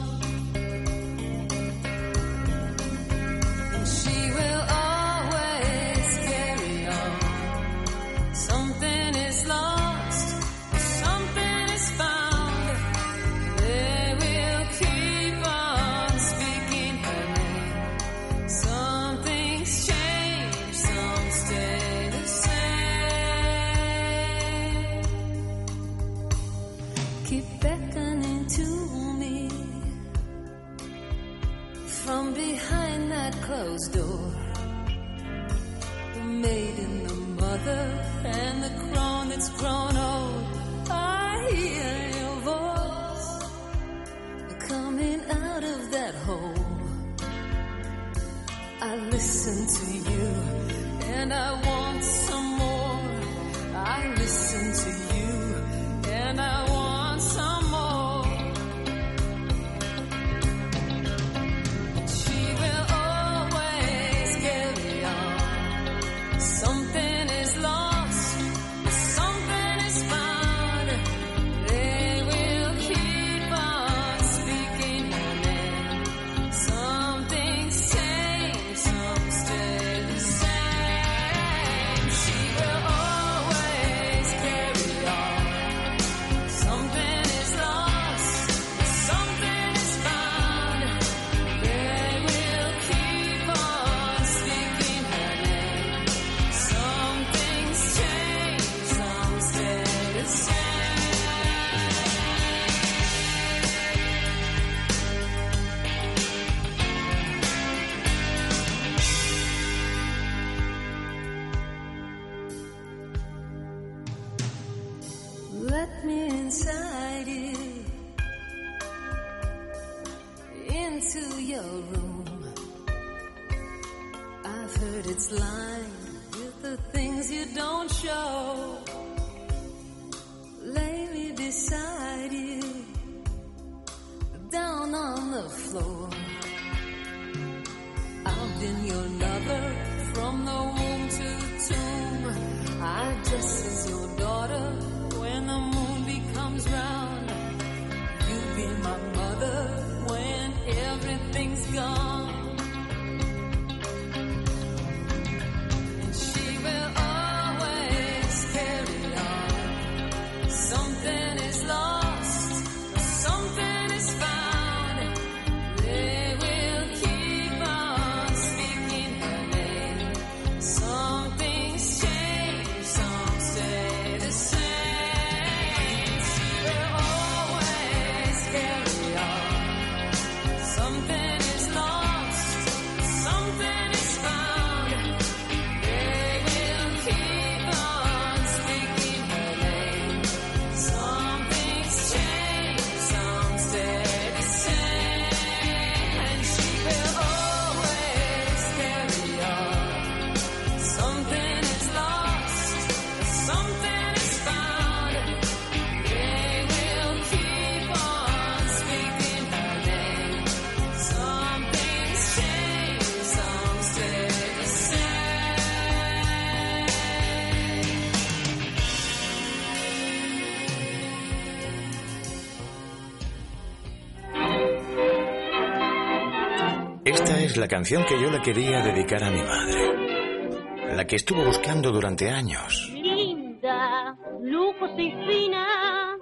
Es la canción que yo le quería dedicar a mi madre. La que estuvo buscando durante años. linda, lujos y fina,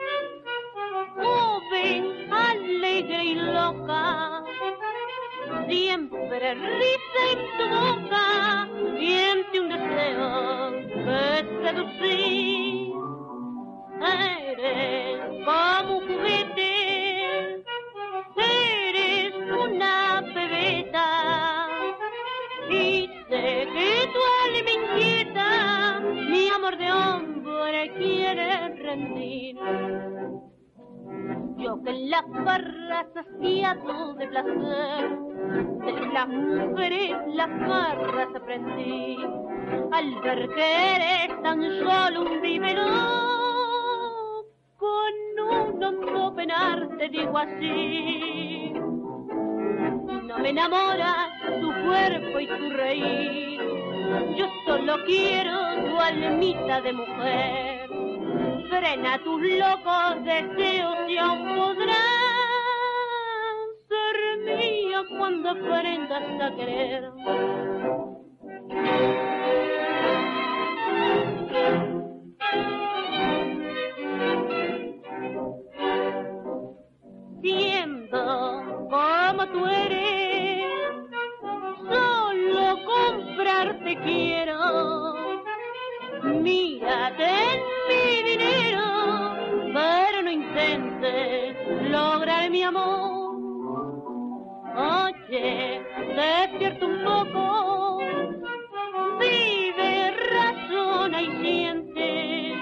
joven, alegre y loca, siempre risa saciado de placer, de las mujeres las barras aprendí, al ver que eres tan solo un biberón, con un hondo penar te digo así. No me enamora tu cuerpo y tu reír. Yo solo quiero tu almita de mujer. Frena tus locos deseos y aún podrás mía cuando aprendas a querer. Siendo como tú eres, solo comprarte quiero. Mírate en mi dinero, pero no intentes lograr mi amor. Oye, despierta un poco, vive, razona y siente.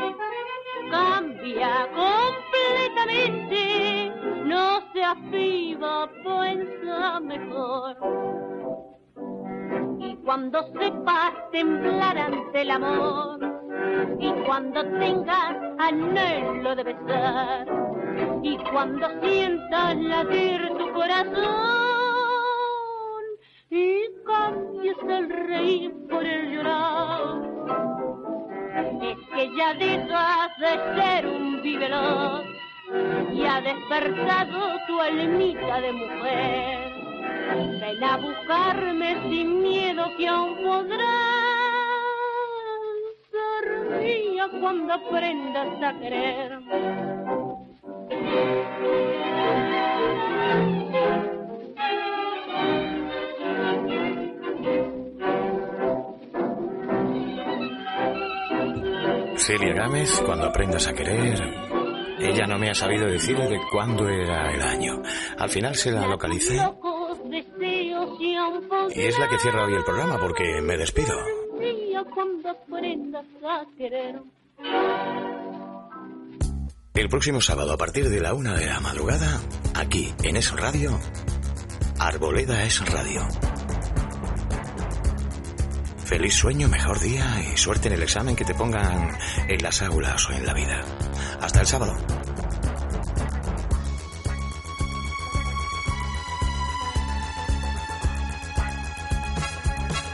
Cambia completamente, no seas viva, piensa mejor. Y cuando sepas temblar ante el amor, y cuando tengas anhelo de besar, y cuando sientas latir tu corazón, y cambies el reír por el llorar, es que ya dejas de ser un viveloz y ha despertado tu almita de mujer. Ven a buscarme sin miedo que aún podrás ser cuando aprendas a querer. Celia Gámez, cuando aprendas a querer. Ella no me ha sabido decir de cuándo era el año. Al final se la localicé y es la que cierra hoy el programa porque me despido. El próximo sábado a partir de la una de la madrugada, aquí en Es Radio, Arboleda es Radio. Feliz sueño, mejor día y suerte en el examen que te pongan en las aulas o en la vida. Hasta el sábado.